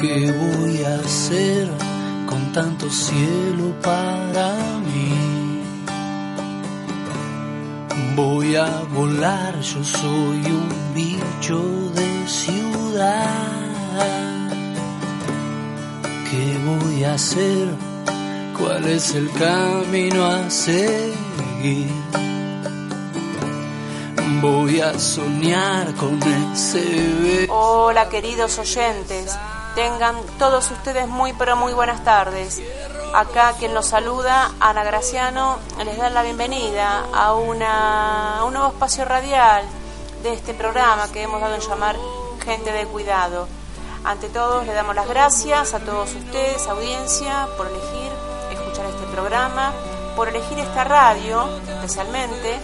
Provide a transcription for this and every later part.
¿Qué voy a hacer con tanto cielo para mí? Voy a volar, yo soy un bicho de ¿Qué voy a hacer? ¿Cuál es el camino a seguir? Voy a soñar con ese Hola queridos oyentes, tengan todos ustedes muy pero muy buenas tardes. Acá quien los saluda, Ana Graciano, les da la bienvenida a, una, a un nuevo espacio radial de este programa que hemos dado en llamar Gente de Cuidado. Ante todo, le damos las gracias a todos ustedes, audiencia, por elegir escuchar este programa, por elegir esta radio, especialmente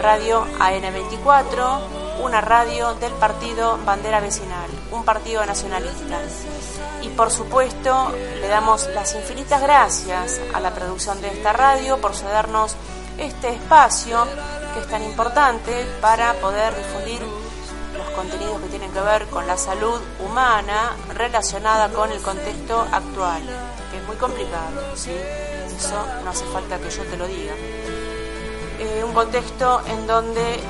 Radio AN24, una radio del partido Bandera Vecinal, un partido nacionalista. Y por supuesto, le damos las infinitas gracias a la producción de esta radio por cedernos este espacio que es tan importante para poder difundir contenidos que tienen que ver con la salud humana relacionada con el contexto actual, que es muy complicado, ¿sí? Eso no hace falta que yo te lo diga. Eh, un contexto en donde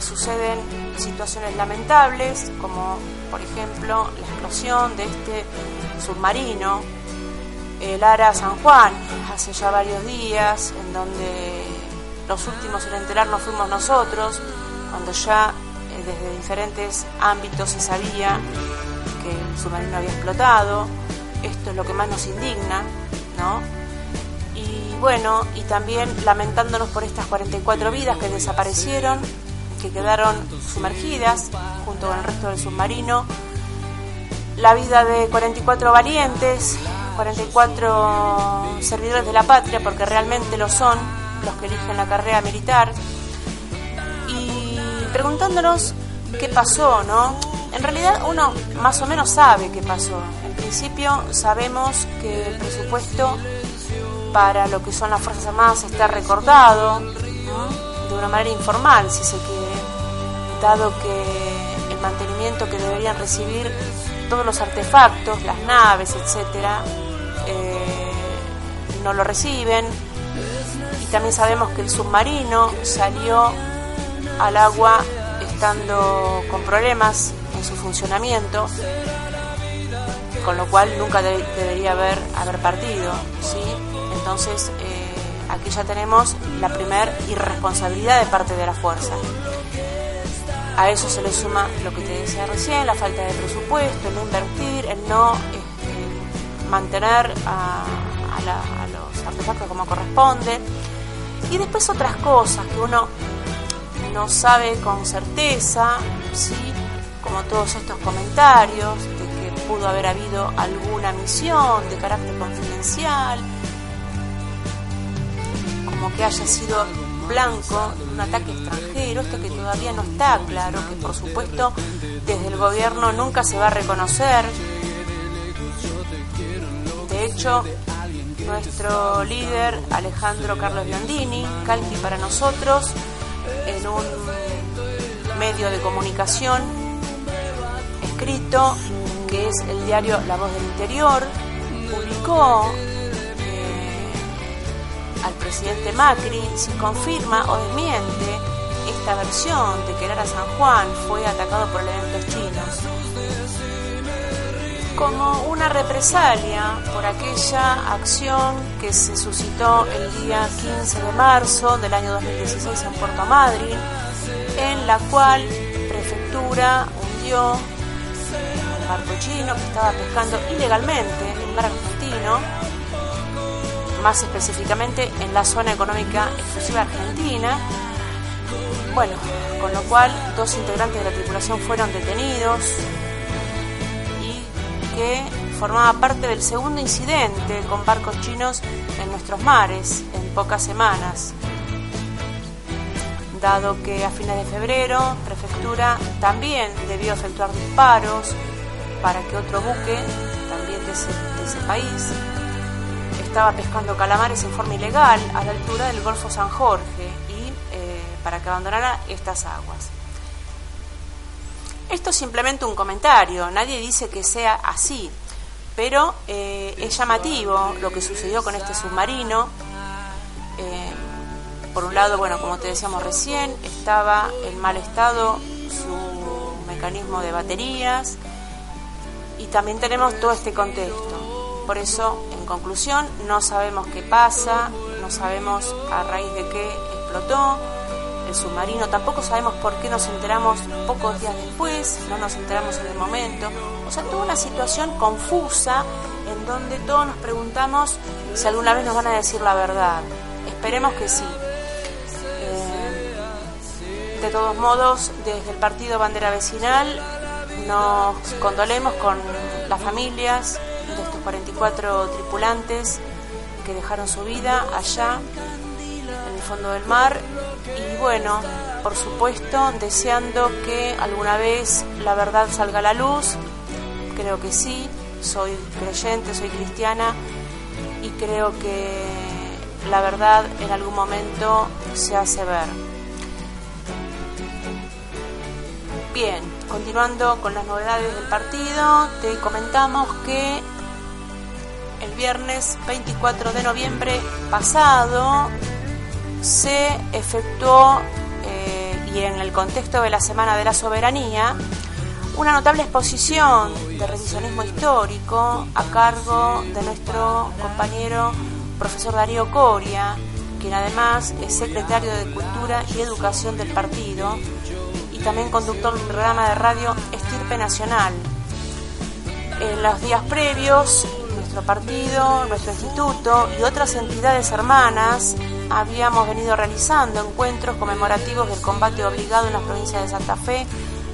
suceden situaciones lamentables, como por ejemplo la explosión de este submarino, el Ara San Juan, hace ya varios días, en donde los últimos en enterarnos fuimos nosotros, cuando ya eh, desde diferentes ámbitos se sabía que el submarino había explotado. Esto es lo que más nos indigna, ¿no? Y bueno, y también lamentándonos por estas 44 vidas que desaparecieron, que quedaron sumergidas junto con el resto del submarino. La vida de 44 valientes, 44 servidores de la patria, porque realmente lo son, los que eligen la carrera militar. Preguntándonos qué pasó, ¿no? En realidad uno más o menos sabe qué pasó. En principio sabemos que el presupuesto para lo que son las Fuerzas Armadas está recortado, de una manera informal, si se quiere, dado que el mantenimiento que deberían recibir todos los artefactos, las naves, etcétera, eh, no lo reciben. Y también sabemos que el submarino salió al agua estando con problemas en su funcionamiento, con lo cual nunca debería haber, haber partido. ¿sí? Entonces, eh, aquí ya tenemos la primer irresponsabilidad de parte de la fuerza. A eso se le suma lo que te decía recién, la falta de presupuesto, el no invertir, el no este, mantener a, a los artefactos como corresponde. Y después otras cosas que uno no sabe con certeza, ¿sí? como todos estos comentarios de que pudo haber habido alguna misión de carácter confidencial, como que haya sido blanco un ataque extranjero, esto que todavía no está claro, que por supuesto desde el gobierno nunca se va a reconocer. De hecho, nuestro líder Alejandro Carlos Biondini, Calqui para nosotros, en un medio de comunicación escrito que es el diario La Voz del Interior, publicó al presidente Macri si confirma o desmiente esta versión de que el Ara San Juan fue atacado por elementos chinos como una represalia por aquella acción que se suscitó el día 15 de marzo del año 2016 en Puerto Madryn, en la cual prefectura hundió un barco chino que estaba pescando ilegalmente en mar argentino más específicamente en la zona económica exclusiva argentina. Bueno, con lo cual dos integrantes de la tripulación fueron detenidos que formaba parte del segundo incidente con barcos chinos en nuestros mares en pocas semanas. dado que a fines de febrero Prefectura también debió efectuar disparos para que otro buque, también de ese, país, estaba pescando calamares en forma ilegal a la altura del Golfo San Jorge y eh, para que abandonara estas aguas. Esto es simplemente un comentario, nadie dice que sea así, pero eh, es llamativo lo que sucedió con este submarino. Eh, por un lado, bueno, como te decíamos recién, estaba en mal estado su mecanismo de baterías y también tenemos todo este contexto. Por eso, en conclusión, no sabemos qué pasa, no sabemos a raíz de qué explotó el submarino, tampoco sabemos por qué nos enteramos pocos días después, no nos enteramos en el momento. O sea, toda una situación confusa en donde todos nos preguntamos si alguna vez nos van a decir la verdad. Esperemos que sí. De todos modos, desde el partido Bandera Vecinal nos condolemos con las familias de estos 44 tripulantes que dejaron su vida allá fondo del mar. Y bueno, por supuesto, deseando que alguna vez la verdad salga a la luz, creo que sí, soy creyente, soy cristiana. Y creo que la verdad en algún momento se hace ver. Bien, continuando con las novedades del partido, te comentamos que el viernes 24 de noviembre pasado se efectuó, eh, y en el contexto de la Semana de la Soberanía, una notable exposición de revisionismo histórico a cargo de nuestro compañero profesor Darío Coria, quien además es secretario de Cultura y Educación del partido y también conductor del programa de radio Estirpe Nacional. En los días previos, nuestro partido, nuestro instituto y otras entidades hermanas habíamos venido realizando encuentros conmemorativos del combate obligado en las provincias de Santa Fe,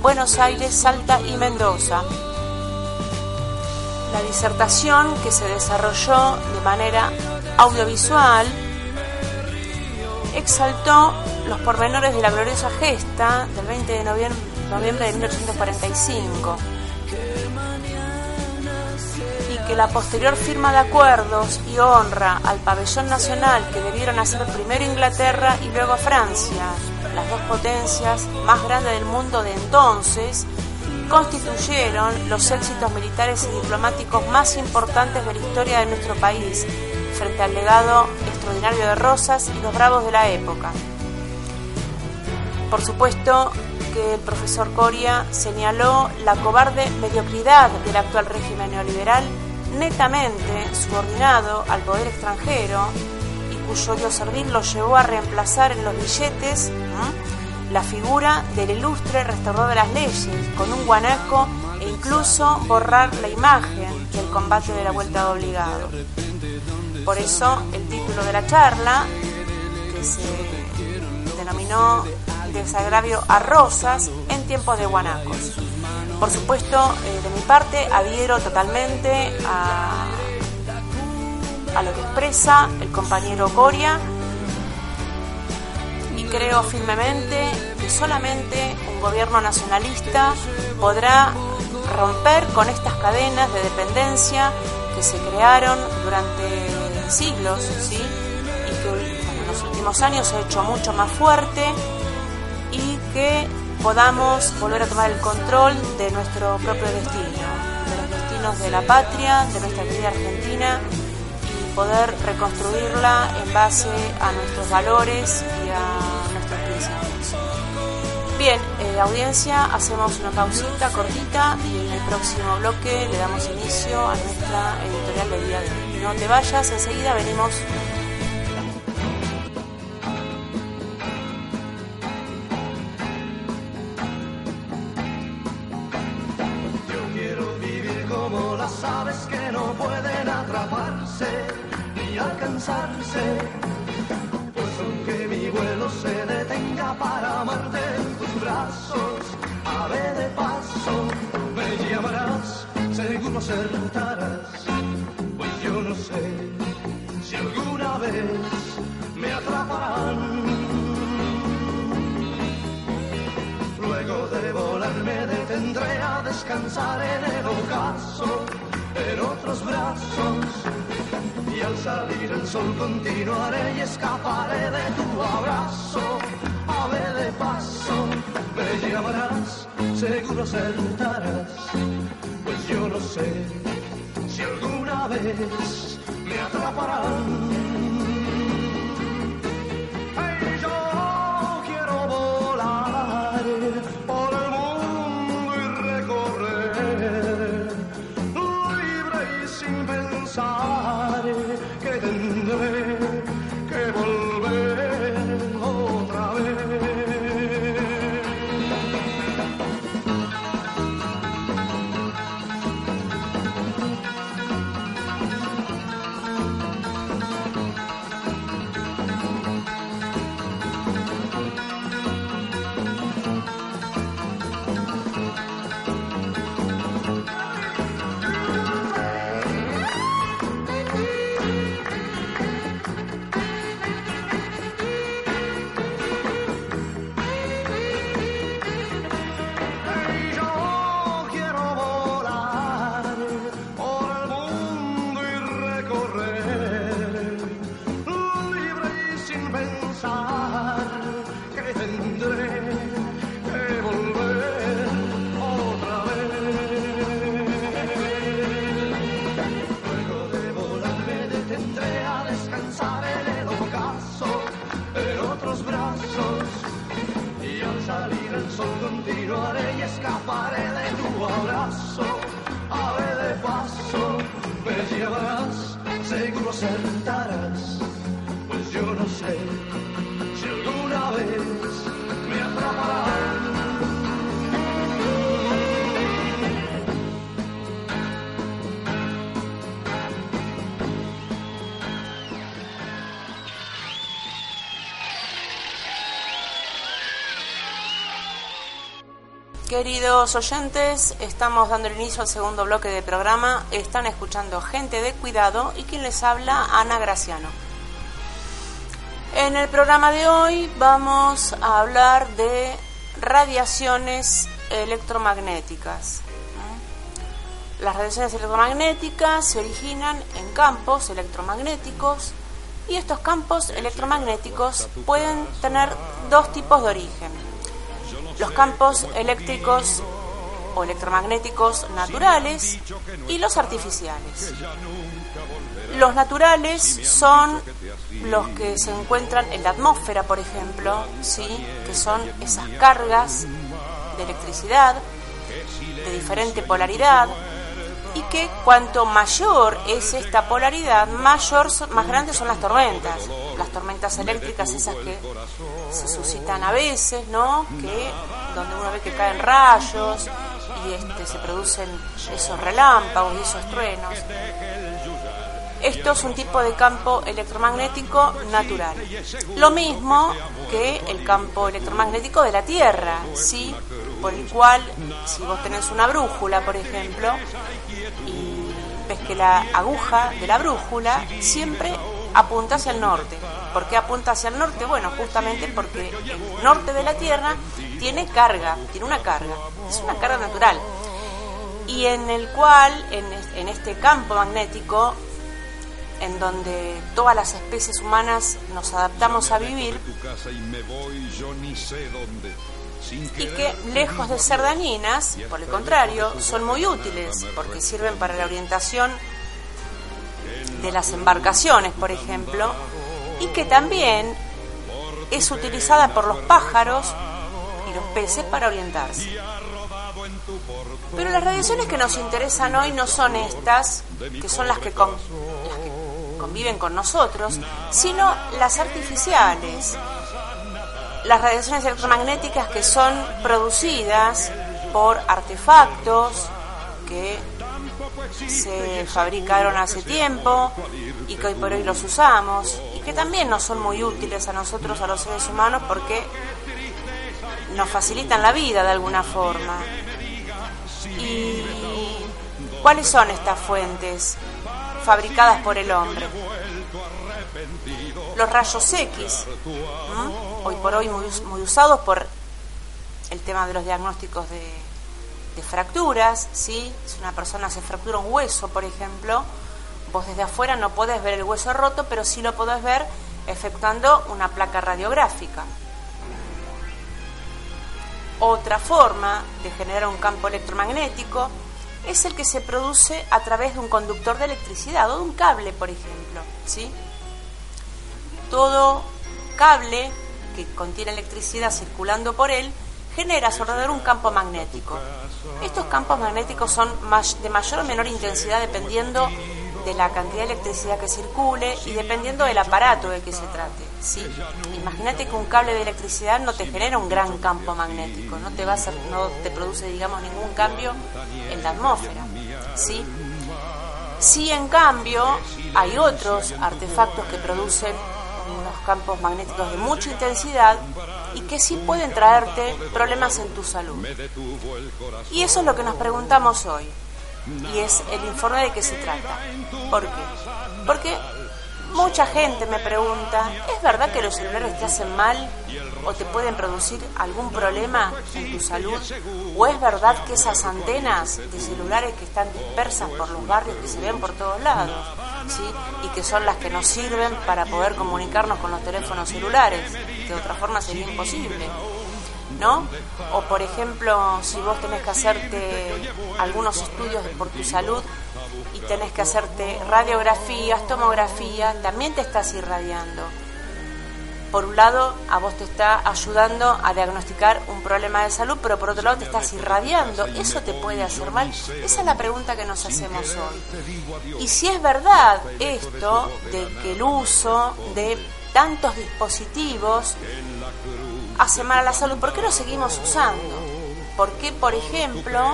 Buenos Aires, Salta y Mendoza. La disertación que se desarrolló de manera audiovisual exaltó los pormenores de la gloriosa gesta del 20 de noviembre, de 1845 y que la posterior firma de acuerdos y honra al pabellón nacional que debieron hacer primero Inglaterra y luego Francia, las dos potencias más grandes del mundo de entonces, constituyeron los éxitos militares y diplomáticos más importantes de la historia de nuestro país frente al legado extraordinario de Rosas y los bravos de la época. Por supuesto que el profesor Coria señaló la cobarde mediocridad del actual régimen neoliberal netamente subordinado al poder extranjero y cuyo servir lo llevó a reemplazar en los billetes la figura del ilustre restaurador de las leyes con un guanaco e incluso borrar la imagen del combate de la vuelta de obligado. Por eso el título de la charla, que se denominó Desagravio a Rosas en tiempos de guanacos. Por supuesto, eh, de mi parte, adhiero totalmente a, lo que expresa el compañero Coria. Y creo firmemente que solamente un gobierno nacionalista podrá romper con estas cadenas de dependencia que se crearon durante siglos, y que en los últimos años se ha hecho mucho más fuerte y que podamos volver a tomar el control de nuestro propio destino, de los destinos de la patria, de nuestra querida Argentina y poder reconstruirla en base a nuestros valores y a nuestros principios. Bien, eh, audiencia, hacemos una pausita cortita y en el próximo bloque le damos inicio a nuestra editorial de día de hoy. No te vayas, enseguida venimos. Brazos, ave de paso, me llamarás, seguro acertarás yo no sé si alguna vez me atraparán. de volar me detendré a descansar en el ocaso, en otros brazos. Y al salir el sol continuaré y escaparé de tu abrazo. Ave de paso, me llamarás, seguro sentarás, pues yo no sé si alguna vez me atraparán Queridos oyentes, estamos dando el inicio al segundo bloque de programa. Están escuchando Gente de Cuidado y quien les habla, Ana Graciano. En el programa de hoy vamos a hablar de radiaciones electromagnéticas. Las radiaciones electromagnéticas se originan en campos electromagnéticos y estos campos electromagnéticos pueden tener dos tipos de origen los campos eléctricos o electromagnéticos naturales y los artificiales. Los naturales son los que se encuentran en la atmósfera, por ejemplo, ¿sí? que son esas cargas de electricidad de diferente polaridad y que cuanto mayor es esta polaridad, mayor, más grandes son las tormentas. Las tormentas eléctricas, esas que se suscitan a veces, ¿no? Que donde uno ve que caen rayos y este, se producen esos relámpagos y esos truenos. Esto es un tipo de campo electromagnético natural. Lo mismo que el campo electromagnético de la Tierra, ¿sí? Por el cual, si vos tenés una brújula, por ejemplo, y ves que la aguja de la brújula siempre apunta hacia el norte. ¿Por qué apunta hacia el norte? Bueno, justamente porque el norte de la Tierra tiene carga, tiene una carga, es una carga natural. Y en el cual, en, este campo magnético, en donde todas las especies humanas nos adaptamos a vivir, y que lejos de ser dañinas, por el contrario, son muy útiles porque sirven para la orientación de las embarcaciones, por ejemplo, y que también es utilizada por los pájaros y los peces para orientarse. Pero las radiaciones que nos interesan hoy no son estas, que son las que, las que conviven con nosotros, sino las artificiales, las radiaciones electromagnéticas que son producidas por artefactos que se fabricaron hace tiempo y que hoy por hoy los usamos y que también no son muy útiles a nosotros, a los seres humanos, porque nos facilitan la vida de alguna forma. ¿Y cuáles son estas fuentes fabricadas por el hombre? Los rayos X, hoy por hoy muy, usados por el tema de los diagnósticos de, de fracturas, ¿sí? Si una persona se fractura un hueso, por ejemplo, vos desde afuera no podés ver el hueso roto, pero sí lo podés ver efectuando una placa radiográfica. Otra forma de generar un campo electromagnético es el que se produce a través de un conductor de electricidad o de un cable, por ejemplo. ¿sí? Todo cable que contiene electricidad circulando por él genera a su alrededor un campo magnético. Estos campos magnéticos son de mayor o menor intensidad dependiendo de la cantidad de electricidad que circule y dependiendo del aparato de que se trate. ¿sí? Imagínate que un cable de electricidad no te genera un gran campo magnético, no te, va a hacer, no te produce digamos ningún cambio en la atmósfera. Sí, en cambio, hay otros artefactos que producen campos magnéticos de mucha intensidad y que sí pueden traerte problemas en tu salud. Y eso es lo que nos preguntamos hoy y es el informe de qué se trata. ¿Por qué? Porque mucha gente me pregunta, ¿es verdad que los celulares te hacen mal o te pueden producir algún problema en tu salud? ¿O es verdad que esas antenas de celulares que están dispersas por los barrios que se ven por todos lados, ¿sí? y que son las que nos sirven para poder comunicarnos con los teléfonos celulares, que de otra forma sería imposible? ¿no? O por ejemplo, si vos tenés que hacerte algunos estudios por tu salud y tenés que hacerte radiografías, tomografías, también te estás irradiando. Por un lado, a vos te está ayudando a diagnosticar un problema de salud, pero por otro lado te estás irradiando. ¿Eso te puede hacer mal? Esa es la pregunta que nos hacemos hoy. Y si es verdad esto de que el uso de tantos dispositivos hace mal a la salud, ¿por qué lo seguimos usando? ¿Por qué, por ejemplo,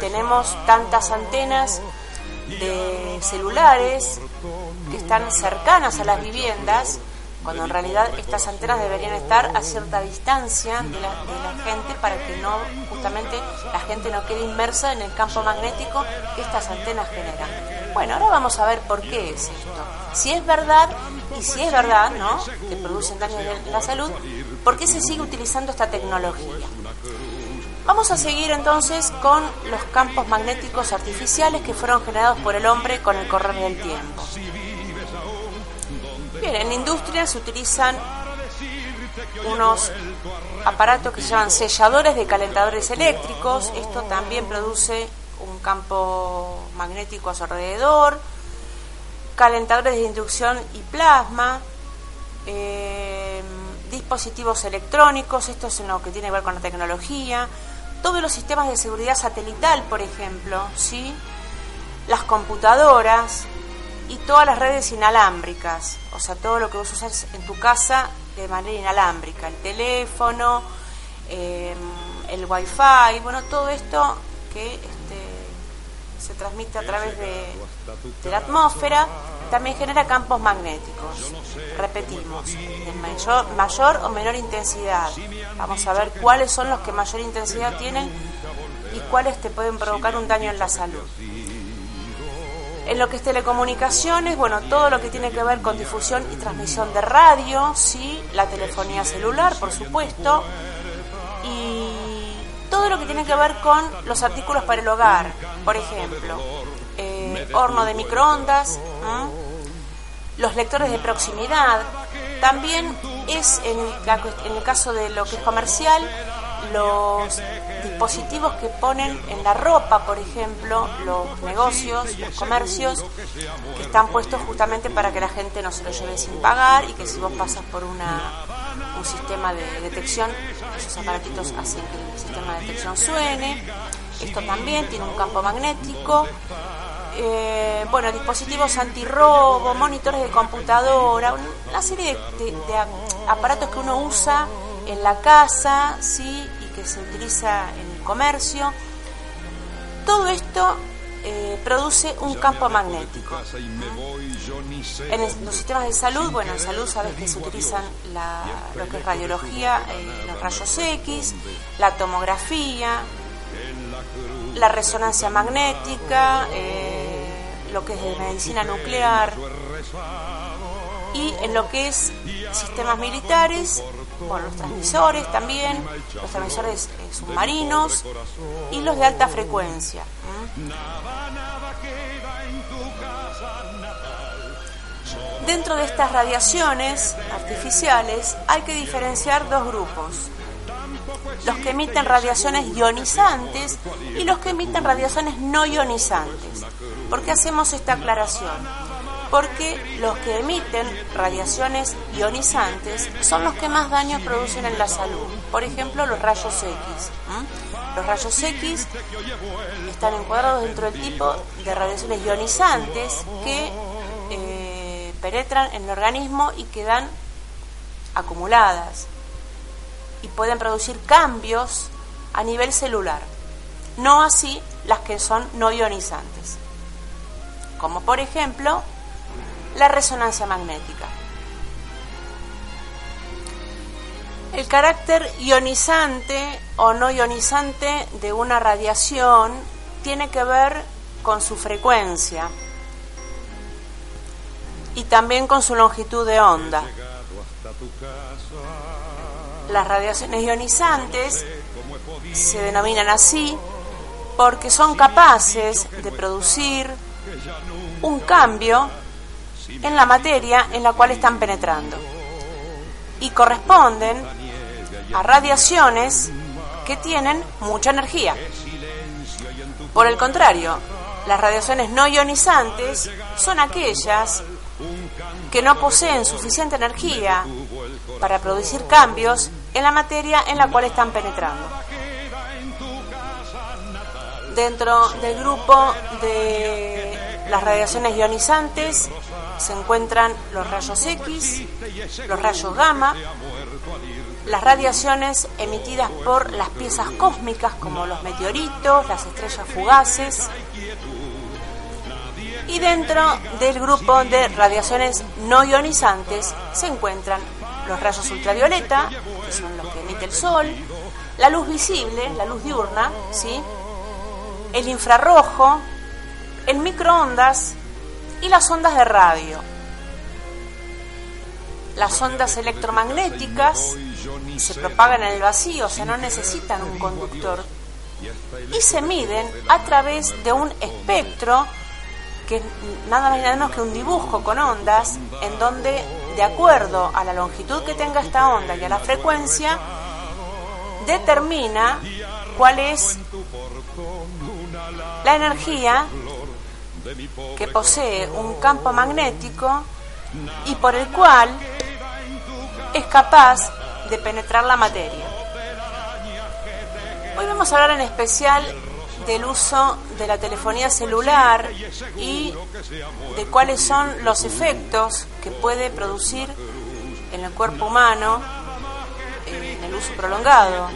tenemos tantas antenas de celulares que están cercanas a las viviendas, cuando en realidad estas antenas deberían estar a cierta distancia de la, gente para que no, justamente, la gente no quede inmersa en el campo magnético que estas antenas generan. Bueno, ahora vamos a ver por qué es esto. Si es verdad, y si es verdad, ¿no?, que producen daños en la salud, ¿Por qué se sigue utilizando esta tecnología? Vamos a seguir entonces con los campos magnéticos artificiales que fueron generados por el hombre con el correr del tiempo. Bien, en la industria se utilizan unos aparatos que se llaman selladores de calentadores eléctricos. Esto también produce un campo magnético a su alrededor. Calentadores de inducción y plasma. Eh, dispositivos electrónicos, esto es lo que tiene que ver con la tecnología, todos los sistemas de seguridad satelital, por ejemplo, ¿sí? las computadoras y todas las redes inalámbricas, o sea, todo lo que vos usas en tu casa de manera inalámbrica, el teléfono, em, el wifi, bueno, todo esto que este, se transmite a través de, de la atmósfera también genera campos magnéticos. Repetimos, de mayor, mayor o menor intensidad. Vamos a ver cuáles son los que mayor intensidad tienen y cuáles te pueden provocar un daño en la salud. En lo que es telecomunicaciones, bueno, todo lo que tiene que ver con difusión y transmisión de radio, sí, la telefonía celular, por supuesto, y todo lo que tiene que ver con los artículos para el hogar, por ejemplo, eh, horno de microondas, los lectores de proximidad. También es en, en el caso de lo que es comercial, los dispositivos que ponen en la ropa, por ejemplo, los negocios, los comercios, que están puestos justamente para que la gente no se lo lleve sin pagar y que si vos pasas por una, un sistema de detección, esos aparatitos hacen que el sistema de detección suene. Esto también tiene un campo magnético eh, bueno, dispositivos antirrobo, monitores de computadora, una serie de, aparatos que uno usa en la casa, sí, que se utiliza en el comercio. Todo esto eh, produce un campo magnético. En los sistemas de salud, bueno, en salud sabes que se utilizan lo que es radiología, eh, los rayos X, la tomografía, la resonancia magnética, lo que es de medicina nuclear y en lo que es sistemas militares bueno, los transmisores también, los transmisores eh, submarinos y los de alta frecuencia. Dentro de estas radiaciones artificiales hay que diferenciar dos grupos. Los que emiten radiaciones ionizantes y los que emiten radiaciones no ionizantes. ¿Por qué hacemos esta aclaración? Porque los que emiten radiaciones ionizantes son los que más daño producen en la salud. Por ejemplo, los rayos X. Los rayos X están encuadrados dentro del tipo de radiaciones ionizantes que penetran en el organismo y quedan acumuladas y pueden producir cambios a nivel celular, no así las que son no ionizantes, como por ejemplo la resonancia magnética. El carácter ionizante o no ionizante de una radiación tiene que ver con su frecuencia, y también con su longitud de onda. Las radiaciones ionizantes se denominan así porque son capaces de producir un cambio en la materia en la cual están penetrando y corresponden a radiaciones que tienen mucha energía. Por el contrario, las radiaciones no ionizantes son aquellas que no poseen suficiente energía para producir cambios en la materia en la cual están penetrando. Dentro del grupo de las radiaciones ionizantes se encuentran los rayos X, los rayos gamma, las radiaciones emitidas por las piezas cósmicas como los meteoritos, las estrellas fugaces, y dentro del grupo de radiaciones no ionizantes se encuentran los rayos ultravioleta, que son los que emite el sol, la luz visible, la luz diurna, ¿sí? El infrarrojo, el microondas y las ondas de radio. Las ondas electromagnéticas se propagan en el vacío, o sea, no necesitan un conductor, y se miden a través de un espectro que es nada más y nada menos que un dibujo con ondas en donde, de acuerdo a la longitud que tenga esta onda y a la frecuencia, determina cuál es la energía que posee un campo magnético y por el cual es capaz de penetrar la materia. Hoy vamos a hablar en especial del uso de la telefonía celular y de cuáles son los efectos que puede producir en el cuerpo humano eh, en el uso prolongado.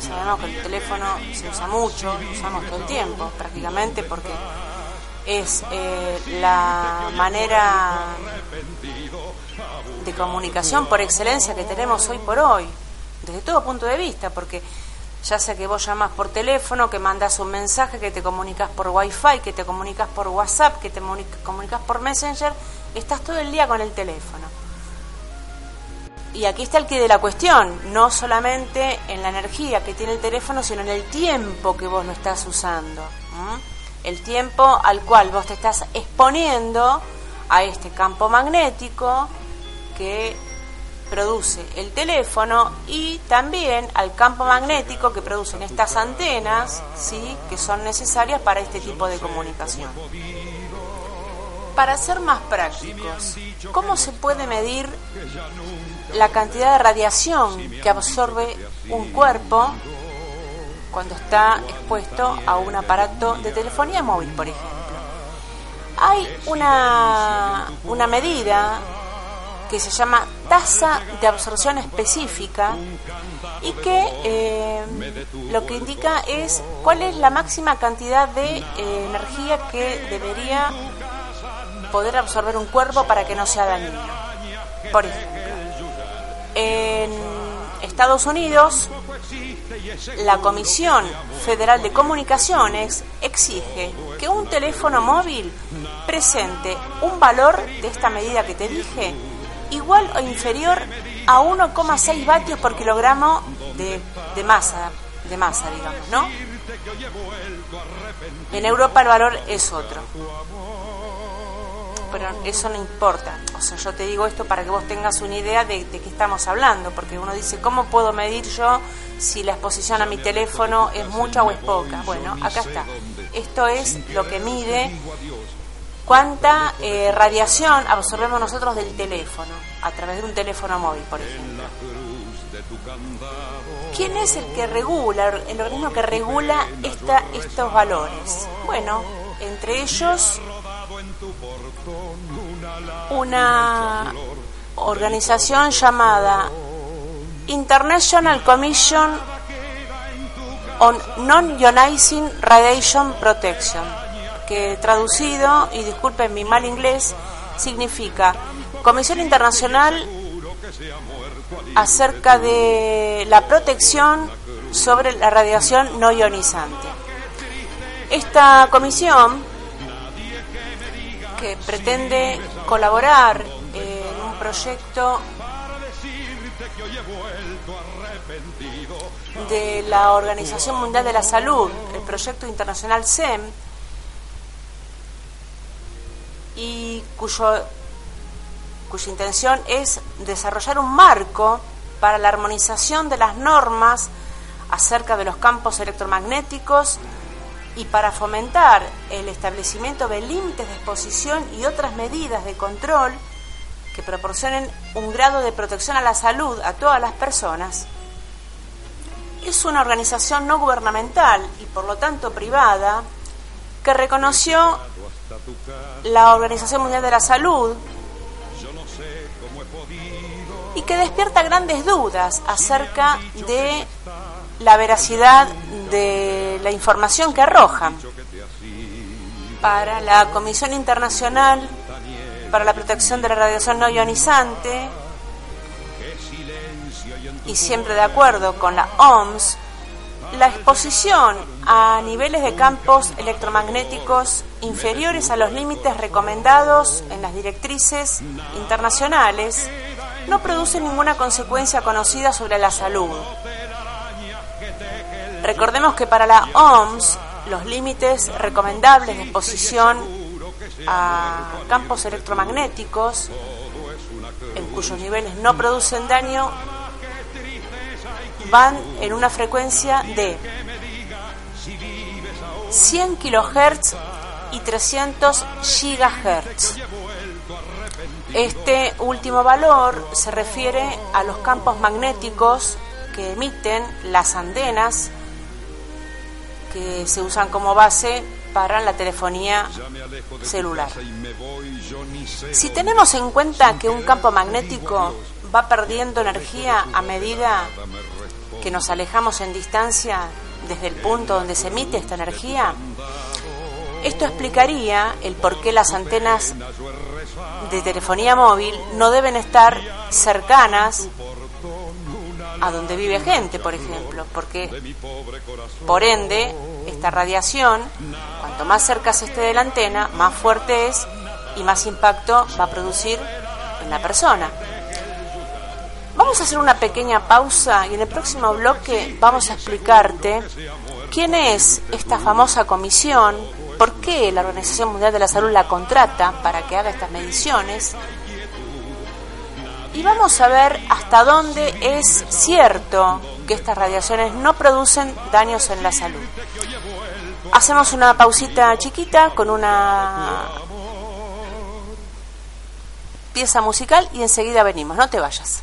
Sabemos que el teléfono se usa mucho, lo usamos todo el tiempo prácticamente porque es eh, la manera de comunicación por excelencia que tenemos hoy por hoy, desde todo punto de vista, porque ya sea que vos llamas por teléfono, que mandas un mensaje, que te comunicas por wifi, que te comunicas por WhatsApp, que te comunicas por Messenger, estás todo el día con el teléfono. Y aquí está el que de la cuestión, no solamente en la energía que tiene el teléfono, sino en el tiempo que vos lo estás usando. El tiempo al cual vos te estás exponiendo a este campo magnético que produce el teléfono y también al campo magnético que producen estas antenas, ¿sí? que son necesarias para este tipo de comunicación. Para ser más prácticos, ¿cómo se puede medir la cantidad de radiación que absorbe un cuerpo cuando está expuesto a un aparato de telefonía móvil, por ejemplo? Hay una, una medida que se llama tasa de absorción específica y que eh, lo que indica es cuál es la máxima cantidad de eh, energía que debería poder absorber un cuerpo para que no sea dañino. Por ejemplo, en Estados Unidos, la Comisión Federal de Comunicaciones exige que un teléfono móvil presente un valor de esta medida que te dije igual o inferior a 1,6 vatios por kilogramo de, masa, de masa, digamos, ¿no? En Europa el valor es otro. Pero eso no importa. O sea, yo te digo esto para que vos tengas una idea de, de qué estamos hablando. Porque uno dice, ¿cómo puedo medir yo si la exposición a mi teléfono es mucha o es poca? Bueno, acá está. Esto es lo que mide cuánta eh, radiación absorbemos nosotros del teléfono, a través de un teléfono móvil, por ejemplo. ¿Quién es el que regula, el organismo que regula esta, estos valores? Bueno, entre ellos una organización llamada International Commission on Non-Ionizing Radiation Protection, que traducido, y disculpen mi mal inglés, significa Comisión Internacional acerca de la protección sobre la radiación no ionizante. Esta comisión, que pretende colaborar en un proyecto de la Organización Mundial de la Salud, el proyecto internacional SEM, y cuyo cuya intención es desarrollar un marco para la armonización de las normas acerca de los campos electromagnéticos y para fomentar el establecimiento de límites de exposición y otras medidas de control que proporcionen un grado de protección a la salud a todas las personas. Es una organización no gubernamental y por lo tanto privada que reconoció la Organización Mundial de la Salud y que despierta grandes dudas acerca de la veracidad de la información que arroja. Para la Comisión Internacional para la Protección de la Radiación No Ionizante, y siempre de acuerdo con la OMS, la exposición a niveles de campos electromagnéticos inferiores a los límites recomendados en las directrices internacionales no produce ninguna consecuencia conocida sobre la salud. Recordemos que para la OMS los límites recomendables de exposición a campos electromagnéticos en cuyos niveles no producen daño van en una frecuencia de 100 kHz y 300 GHz. Este último valor se refiere a los campos magnéticos que emiten las antenas que se usan como base para la telefonía celular. Si tenemos en cuenta que un campo magnético va perdiendo energía a medida que nos alejamos en distancia desde el punto donde se emite esta energía, esto explicaría el por qué las antenas de telefonía móvil no deben estar cercanas a donde vive gente, por ejemplo, porque por ende esta radiación, cuanto más cerca se esté de la antena, más fuerte es y más impacto va a producir en la persona. Vamos a hacer una pequeña pausa y en el próximo bloque vamos a explicarte quién es esta famosa comisión, por qué la Organización Mundial de la Salud la contrata para que haga estas mediciones y vamos a ver hasta dónde es cierto que estas radiaciones no producen daños en la salud. Hacemos una pausita chiquita con una pieza musical y enseguida venimos, no te vayas.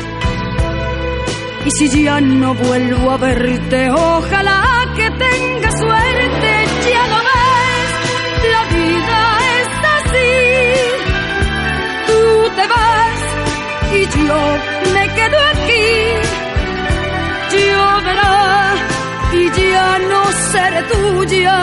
Y si ya no vuelvo a verte, ojalá que tenga suerte, ya lo ves, la vida es así. Tú te vas y yo me quedo aquí. Lloverá y ya no seré tuya,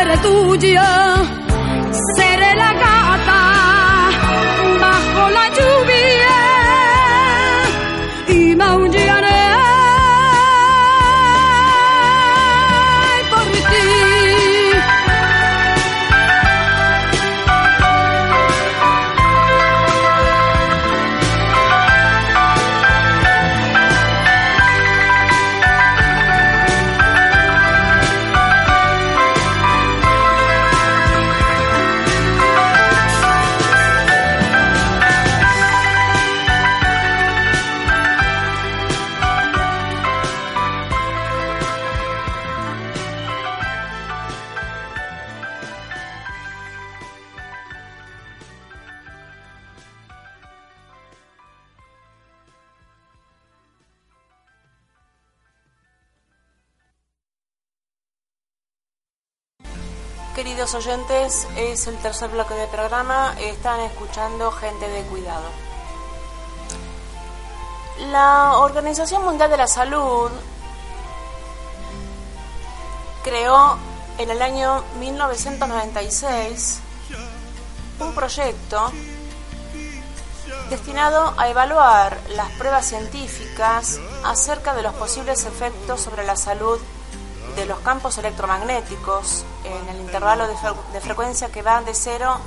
seré tuya, seré la gata es el tercer bloque del programa. Están escuchando Gente de Cuidado. La Organización Mundial de la Salud creó en el año 1996 un proyecto destinado a evaluar las pruebas científicas acerca de los posibles efectos sobre la salud de los campos electromagnéticos en el intervalo de, fre- de frecuencia que va de 0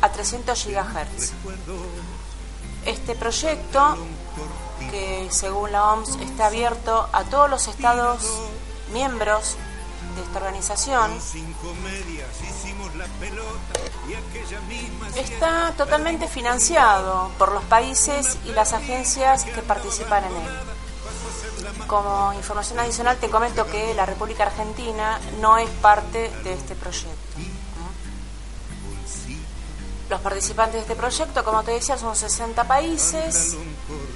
a 300 GHz. Este proyecto, que según la OMS está abierto a todos los estados miembros de esta organización, está totalmente financiado por los países y las agencias que participan en él. Como información adicional te comento que la República Argentina no es parte de este proyecto. Los participantes de este proyecto, como te decía, son 60 países.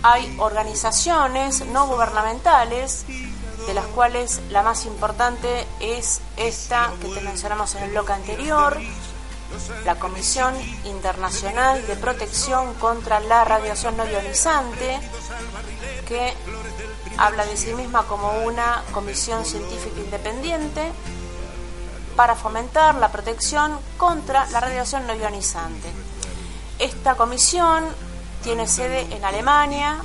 Hay organizaciones no gubernamentales, de las cuales la más importante es esta que te mencionamos en el bloque anterior, la Comisión Internacional de Protección contra la Radiación No Ionizante, que habla de sí misma como una comisión científica independiente para fomentar la protección contra la radiación no ionizante. Esta comisión tiene sede en Alemania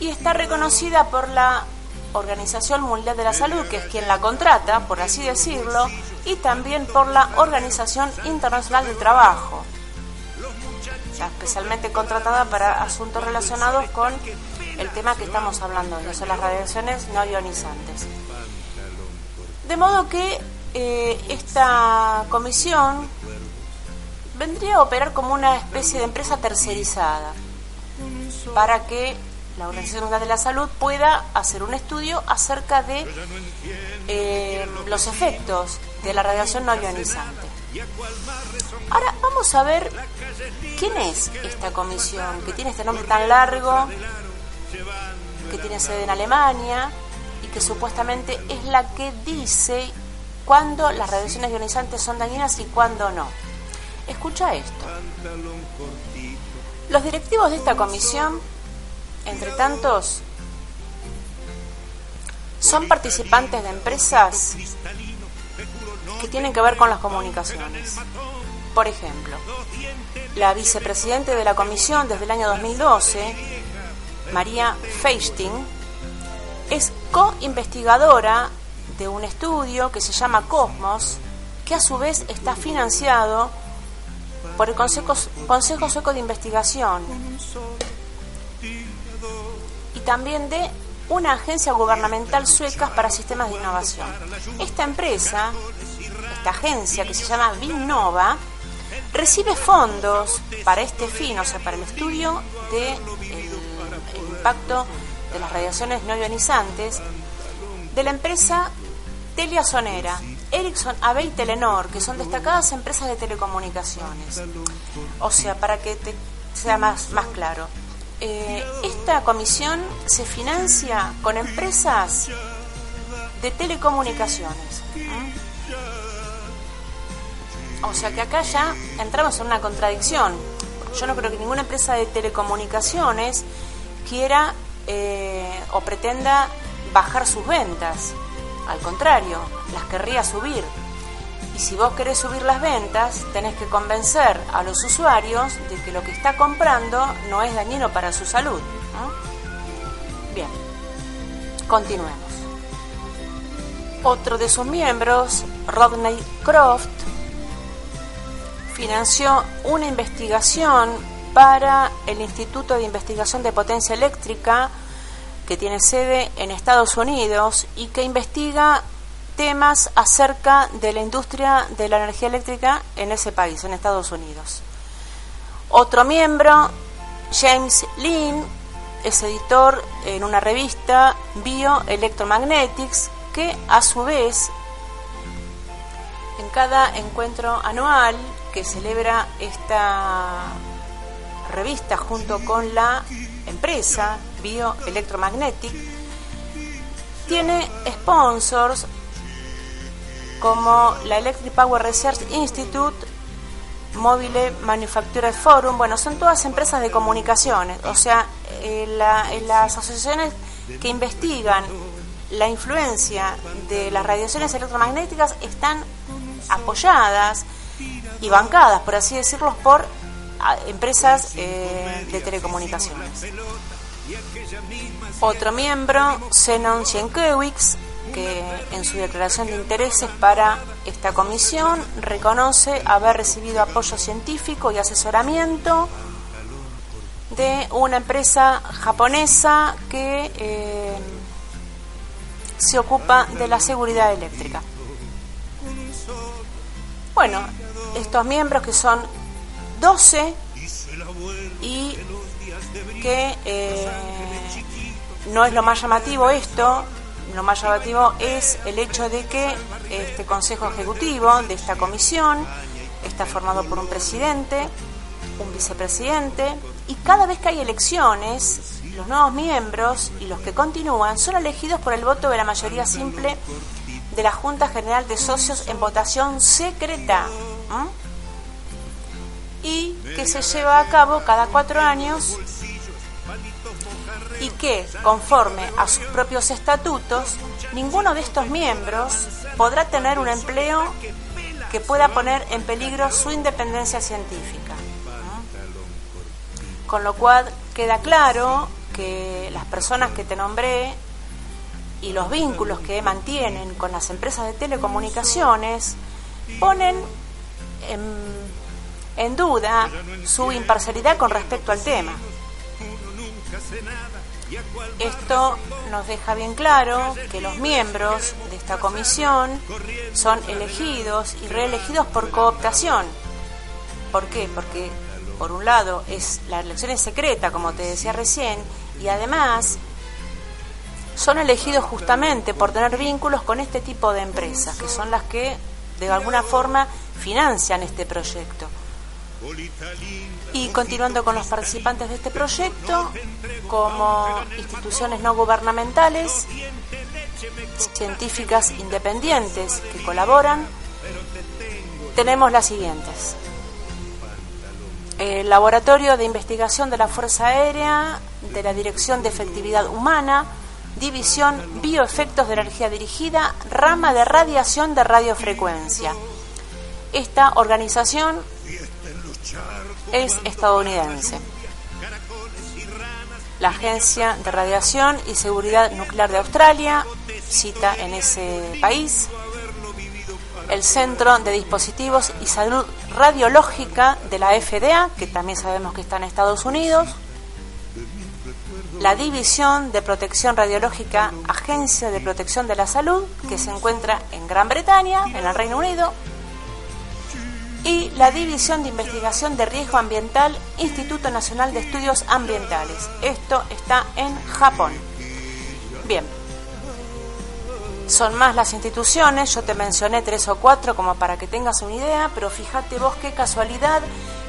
y está reconocida por la Organización Mundial de la Salud, que es quien la contrata, por así decirlo, y también por la Organización Internacional del Trabajo, ya especialmente contratada para asuntos relacionados con el tema que estamos hablando, que son las radiaciones no ionizantes. De modo que eh, esta comisión vendría a operar como una especie de empresa tercerizada para que la Organización Mundial de la Salud pueda hacer un estudio acerca de eh, los efectos de la radiación no ionizante. Ahora vamos a ver quién es esta comisión que tiene este nombre tan largo, que tiene sede en Alemania y que supuestamente es la que dice cuándo las radiaciones ionizantes son dañinas y cuándo no. Escucha esto. Los directivos de esta comisión, entre tantos, son participantes de empresas que tienen que ver con las comunicaciones. Por ejemplo, la vicepresidente de la comisión desde el año 2012, María Feisting, es co-investigadora de un estudio que se llama Cosmos, que a su vez está financiado por el Consejo, Consejo Sueco de Investigación y también de una agencia gubernamental sueca para sistemas de innovación. Esta empresa, esta agencia que se llama Vinnova, recibe fondos para este fin, o sea, para el estudio del de impacto de las radiaciones no ionizantes de la empresa Telia Sonera, Ericsson, AB y Telenor, que son destacadas empresas de telecomunicaciones. O sea, para que te sea más, más claro, eh, esta comisión se financia con empresas de telecomunicaciones. O sea que acá ya entramos en una contradicción. Yo no creo que ninguna empresa de telecomunicaciones quiera eh, o pretenda bajar sus ventas. Al contrario, las querría subir. Y si vos querés subir las ventas, tenés que convencer a los usuarios de que lo que está comprando no es dañino para su salud. Bien, continuemos. Otro de sus miembros, Rodney Croft, financió una investigación para el Instituto de Investigación de Potencia Eléctrica que tiene sede en Estados Unidos y que investiga temas acerca de la industria de la energía eléctrica en ese país, en Estados Unidos. Otro miembro, James Lynn, es editor en una revista Bioelectromagnetics que a su vez en cada encuentro anual que celebra esta revista junto con la empresa Bioelectromagnetic tiene sponsors como la Electric Power Research Institute, Mobile Manufacturer Forum, bueno, son todas empresas de comunicaciones, o sea, eh, las asociaciones que investigan la influencia de las radiaciones electromagnéticas están apoyadas y bancadas, por así decirlo, por empresas eh, de telecomunicaciones. Otro miembro, Zenon Sienkiewicz, que en su declaración de intereses para esta comisión reconoce haber recibido apoyo científico y asesoramiento de una empresa japonesa que eh, se ocupa de la seguridad eléctrica. Bueno, estos miembros que son 12 y que eh, no es lo más llamativo esto, lo más llamativo es el hecho de que este Consejo Ejecutivo de esta comisión está formado por un presidente, un vicepresidente, y cada vez que hay elecciones, los nuevos miembros y los que continúan son elegidos por el voto de la mayoría simple de la Junta General de Socios en votación secreta y que se lleva a cabo cada cuatro años y que, conforme a sus propios estatutos, ninguno de estos miembros podrá tener un empleo que pueda poner en peligro su independencia científica. Con lo cual queda claro que las personas que te nombré y los vínculos que mantienen con las empresas de telecomunicaciones ponen en, duda su imparcialidad con respecto al tema. Esto nos deja bien claro que los miembros de esta comisión son elegidos y reelegidos por cooptación. ¿Por qué? Porque por un lado es la elección es secreta, como te decía recién, y además son elegidos justamente por tener vínculos con este tipo de empresas, que son las que de alguna forma financian este proyecto. Y continuando con los participantes de este proyecto, como instituciones no gubernamentales, científicas independientes que colaboran, tenemos las siguientes. El Laboratorio de Investigación de la Fuerza Aérea, de la Dirección de Efectividad Humana, División Bioefectos de Energía Dirigida, rama de radiación de radiofrecuencia. Esta organización es estadounidense. La Agencia de Radiación y Seguridad Nuclear de Australia cita en ese país el Centro de Dispositivos y Salud Radiológica de la FDA, que también sabemos que está en Estados Unidos, la División de Protección Radiológica, Agencia de Protección de la Salud, que se encuentra en Gran Bretaña, en el Reino Unido, y la División de Investigación de Riesgo Ambiental, Instituto Nacional de Estudios Ambientales. Esto está en Japón. Bien, son más las instituciones, yo te mencioné tres o cuatro como para que tengas una idea, pero fíjate vos qué casualidad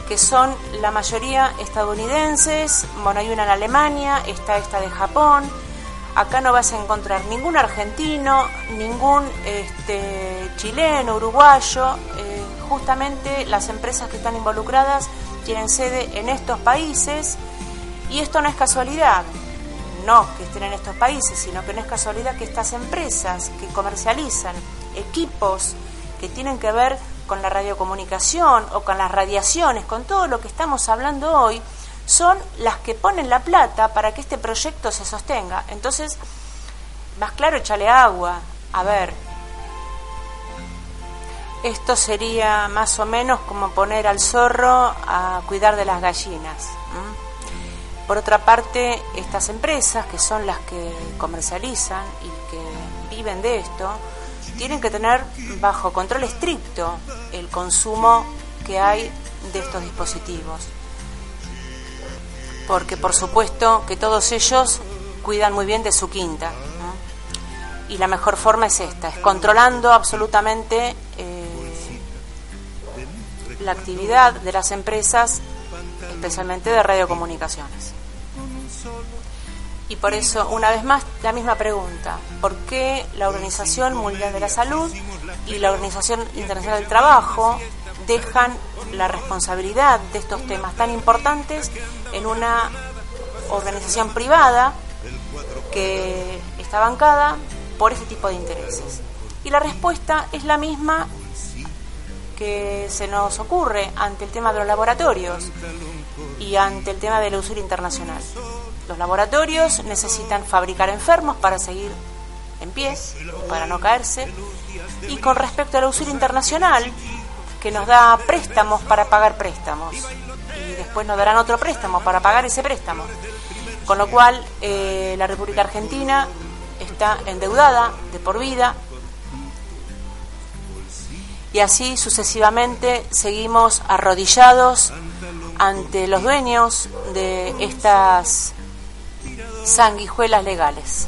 que son la mayoría estadounidenses, bueno, hay una en Alemania, está esta de Japón, acá no vas a encontrar ningún argentino, ningún este, chileno, uruguayo, eh, justamente las empresas que están involucradas tienen sede en estos países y esto no es casualidad, no que estén en estos países, sino que no es casualidad que estas empresas que comercializan equipos que tienen que ver con la radiocomunicación o con las radiaciones, con todo lo que estamos hablando hoy, son las que ponen la plata para que este proyecto se sostenga. Entonces, más claro, échale agua. A ver, esto sería más o menos como poner al zorro a cuidar de las gallinas. Por otra parte, estas empresas, que son las que comercializan y que viven de esto, tienen que tener bajo control estricto el consumo que hay de estos dispositivos. Porque por supuesto que todos ellos cuidan muy bien de su quinta. Y la mejor forma es esta, es controlando absolutamente eh, la actividad de las empresas, especialmente de radiocomunicaciones. Y por eso, una vez más, la misma pregunta. ¿Por qué la Organización Mundial de la Salud y la Organización Internacional del Trabajo dejan la responsabilidad de estos temas tan importantes en una organización privada que está bancada por ese tipo de intereses? Y la respuesta es la misma que se nos ocurre ante el tema de los laboratorios y ante el tema de la usura internacional. Los laboratorios necesitan fabricar enfermos para seguir en pie, para no caerse. Y con respecto a la usura internacional, que nos da préstamos para pagar préstamos. Y después nos darán otro préstamo para pagar ese préstamo. Con lo cual, eh, la República Argentina está endeudada de por vida. Y así sucesivamente seguimos arrodillados ante los dueños de estas sanguijuelas legales.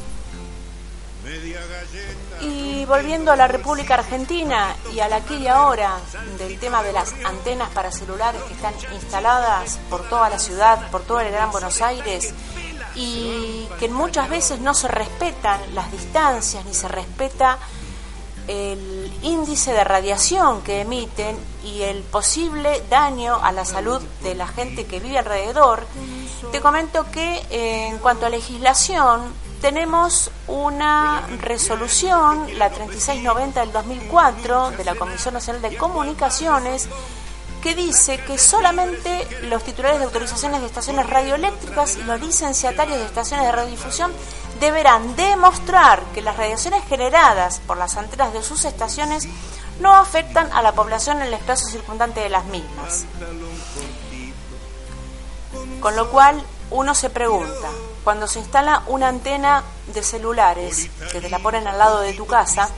Y volviendo a la República Argentina y a la aquí y ahora del tema de las antenas para celulares que están instaladas por toda la ciudad, por todo el Gran Buenos Aires, y que muchas veces no se respetan las distancias ni se respeta el índice de radiación que emiten y el posible daño a la salud de la gente que vive alrededor, te comento que en cuanto a legislación tenemos una resolución, la 3690 del 2004 de la Comisión Nacional de Comunicaciones, que dice que solamente los titulares de autorizaciones de estaciones radioeléctricas y los licenciatarios de estaciones de radiodifusión deberán demostrar que las radiaciones generadas por las antenas de sus estaciones no afectan a la población en el espacio circundante de las mismas. Con lo cual, uno se pregunta, cuando se instala una antena de celulares que te la ponen al lado de tu casa,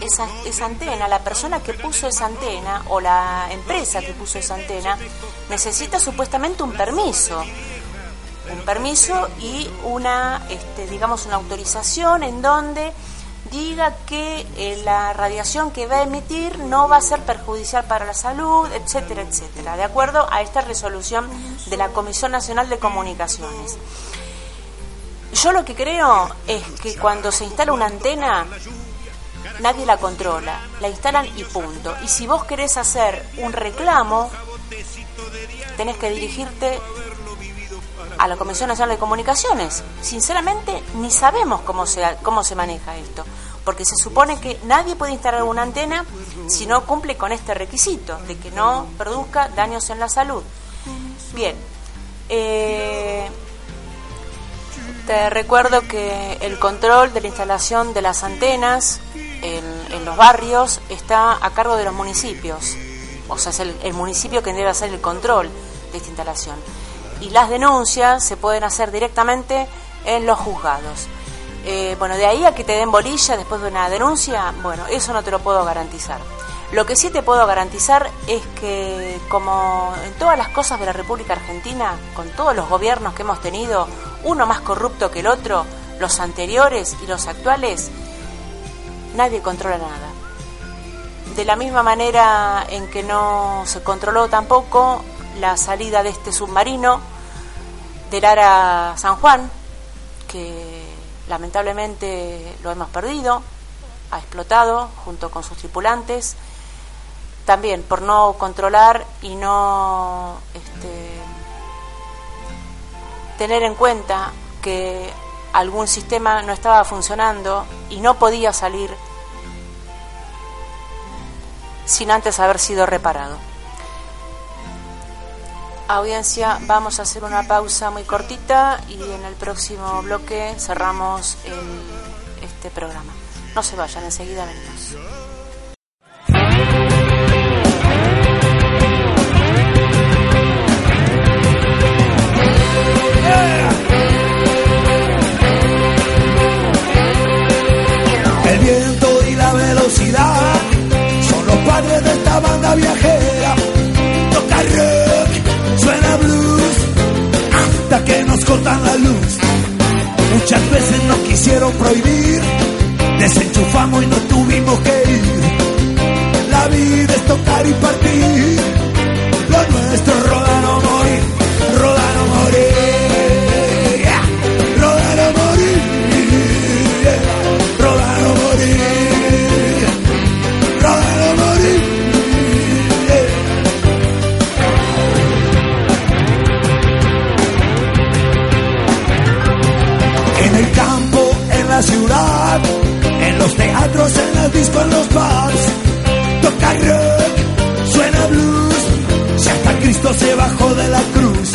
esa, antena, la persona que puso esa antena o la empresa que puso esa antena necesita supuestamente un permiso un permiso y una, este, digamos, una autorización en donde diga que eh, la radiación que va a emitir no va a ser perjudicial para la salud, etcétera, etcétera, de acuerdo a esta resolución de la Comisión Nacional de Comunicaciones. Yo lo que creo es que cuando se instala una antena, nadie la controla, la instalan y punto. Y si vos querés hacer un reclamo, tenés que dirigirte a la Comisión Nacional de Comunicaciones. Sinceramente, ni sabemos cómo se, cómo se maneja esto, porque se supone que nadie puede instalar una antena si no cumple con este requisito, de que no produzca daños en la salud. Bien, eh, te recuerdo que el control de la instalación de las antenas en, los barrios está a cargo de los municipios, o sea, es el, el municipio quien debe hacer el control de esta instalación y las denuncias se pueden hacer directamente en los juzgados. Eh, bueno, de ahí a que te den bolilla después de una denuncia, bueno, eso no te lo puedo garantizar. Lo que sí te puedo garantizar es que, como en todas las cosas de la República Argentina, con todos los gobiernos que hemos tenido, uno más corrupto que el otro, los anteriores y los actuales, nadie controla nada. De la misma manera en que no se controló tampoco la salida de este submarino del Ara San Juan, que lamentablemente lo hemos perdido, ha explotado junto con sus tripulantes, también por no controlar y no este, tener en cuenta que algún sistema no estaba funcionando y no podía salir sin antes haber sido reparado. Audiencia, vamos a hacer una pausa muy cortita y en el próximo bloque cerramos el, este programa. No se vayan, enseguida venimos. Que nos cortan la luz. Muchas veces nos quisieron prohibir, desenchufamos y no tuvimos que ir. La vida es tocar y partir, lo nuestro es los teatros, en las discos, en los bars. Toca rock, suena blues, si hasta Cristo se bajó de la cruz.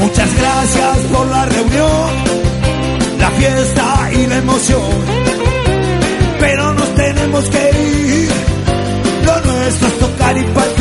Muchas gracias por la reunión, la fiesta y la emoción. Pero nos tenemos que ir, lo nuestro es tocar y partir,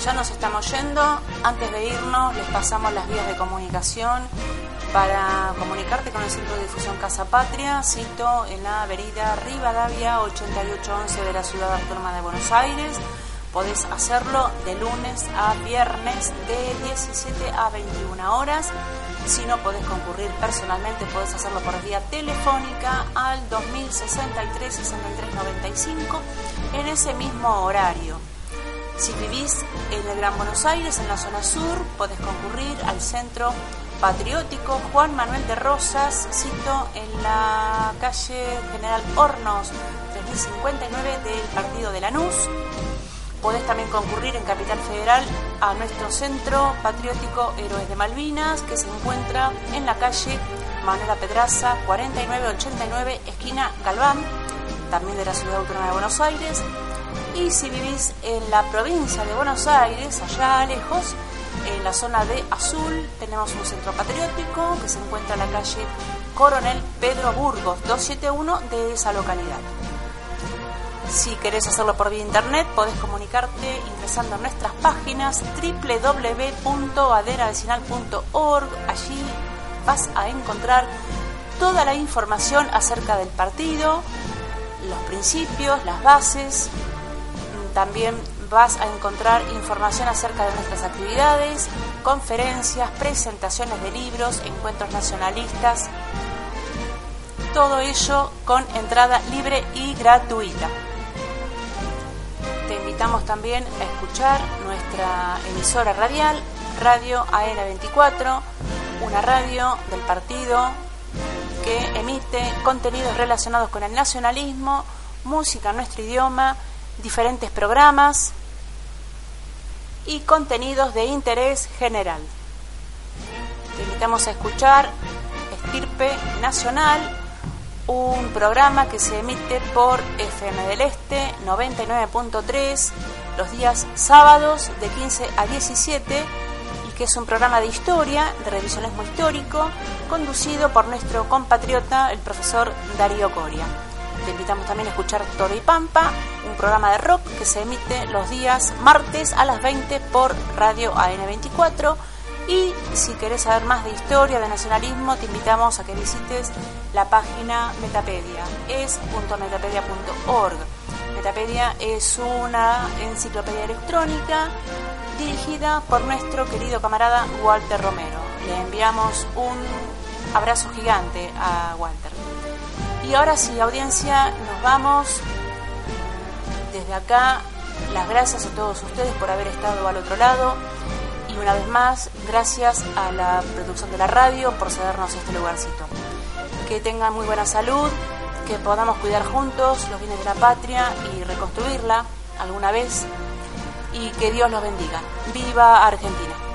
ya nos estamos yendo. Antes de irnos, les pasamos las vías de comunicación para comunicarte con el Centro de Difusión Casa Patria, cito en la avenida Rivadavia 8811 de la Ciudad Autónoma de Buenos Aires. Podés hacerlo de lunes a viernes de 17 a 21 horas. Si no podés concurrir personalmente, podés hacerlo por vía telefónica al 2063 6395 en ese mismo horario. Si vivís en el Gran Buenos Aires, en la zona sur, podés concurrir al Centro Patriótico Juan Manuel de Rosas, cito en la calle General Hornos 3059 del partido de Lanús. Podés también concurrir en Capital Federal a nuestro Centro Patriótico Héroes de Malvinas, que se encuentra en la calle Manuela Pedraza 4989, esquina Galván, también de la Ciudad Autónoma de Buenos Aires. Y si vivís en la provincia de Buenos Aires, allá lejos, en la zona de Azul tenemos un centro patriótico que se encuentra en la calle Coronel Pedro Burgos 271 de esa localidad. Si querés hacerlo por vía internet, podés comunicarte ingresando a nuestras páginas www.aderavecinal.org. Allí vas a encontrar toda la información acerca del partido, los principios, las bases. También vas a encontrar información acerca de nuestras actividades, conferencias, presentaciones de libros, encuentros nacionalistas. Todo ello con entrada libre y gratuita. Te invitamos también a escuchar nuestra emisora radial, Radio AN24, una radio del partido que emite contenidos relacionados con el nacionalismo, música en nuestro idioma, diferentes programas y contenidos de interés general. Te invitamos a escuchar Estirpe Nacional, un programa que se emite por FM del Este 99.3 los días sábados de 15 a 17 y que es un programa de historia, de revisionismo histórico, conducido por nuestro compatriota, el profesor Darío Coria. Te invitamos también a escuchar Toro y Pampa, un programa de rock que se emite los días martes a las 20 por Radio AN24 y si querés saber más de historia, de nacionalismo, te invitamos a que visites la página Metapedia, es.metapedia.org. Metapedia es una enciclopedia electrónica dirigida por nuestro querido camarada Walter Romero. Le enviamos un abrazo gigante a Walter. Y ahora sí, audiencia, nos vamos. Desde acá, las gracias a todos ustedes por haber estado al otro lado una vez más, gracias a la producción de la radio por cedernos este lugarcito. Que tengan muy buena salud, que podamos cuidar juntos los bienes de la patria y reconstruirla alguna vez y que Dios los bendiga. ¡Viva Argentina!